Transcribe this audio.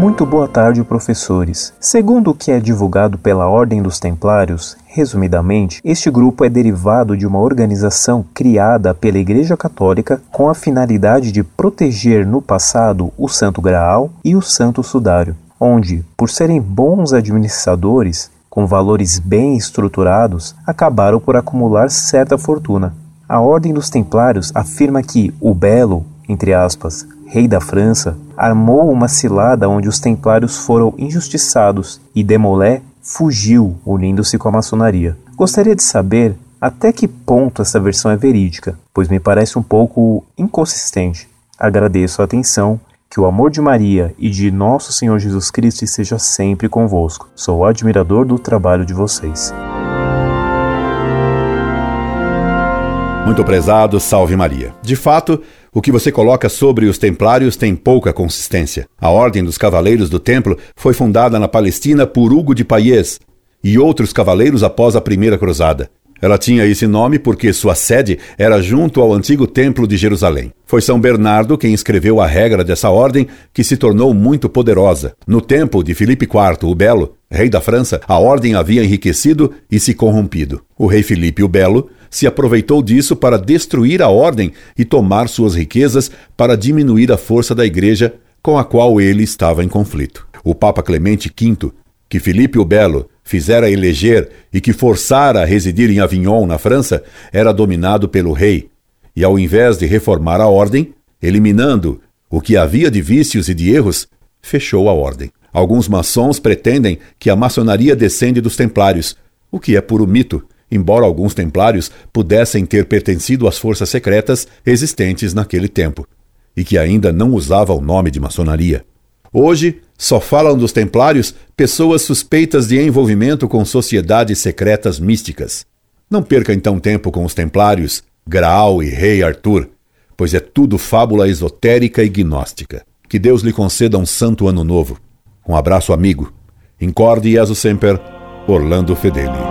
Muito boa tarde, professores. Segundo o que é divulgado pela Ordem dos Templários, resumidamente, este grupo é derivado de uma organização criada pela Igreja Católica com a finalidade de proteger no passado o Santo Graal e o Santo Sudário, onde, por serem bons administradores, com valores bem estruturados, acabaram por acumular certa fortuna. A Ordem dos Templários afirma que o Belo, entre aspas, rei da França, armou uma cilada onde os templários foram injustiçados e Demolé fugiu, unindo-se com a maçonaria. Gostaria de saber até que ponto essa versão é verídica, pois me parece um pouco inconsistente. Agradeço a atenção, que o amor de Maria e de nosso Senhor Jesus Cristo esteja sempre convosco. Sou admirador do trabalho de vocês. Muito prezado, salve Maria. De fato, o que você coloca sobre os templários tem pouca consistência. A Ordem dos Cavaleiros do Templo foi fundada na Palestina por Hugo de Payés e outros cavaleiros após a Primeira Cruzada. Ela tinha esse nome porque sua sede era junto ao antigo Templo de Jerusalém. Foi São Bernardo quem escreveu a regra dessa ordem, que se tornou muito poderosa. No tempo de Filipe IV o Belo, rei da França, a ordem havia enriquecido e se corrompido. O rei Filipe o Belo se aproveitou disso para destruir a ordem e tomar suas riquezas para diminuir a força da igreja com a qual ele estava em conflito. O Papa Clemente V, que Filipe o Belo fizera eleger e que forçara a residir em Avignon, na França, era dominado pelo rei, e ao invés de reformar a ordem, eliminando o que havia de vícios e de erros, fechou a ordem. Alguns maçons pretendem que a maçonaria descende dos templários, o que é puro mito, embora alguns templários pudessem ter pertencido às forças secretas existentes naquele tempo, e que ainda não usavam o nome de maçonaria. Hoje, só falam dos templários pessoas suspeitas de envolvimento com sociedades secretas místicas. Não perca então tempo com os templários, Graal e Rei Arthur, pois é tudo fábula esotérica e gnóstica. Que Deus lhe conceda um santo ano novo. Um abraço amigo. Incorde e aso sempre, Orlando Fedeli.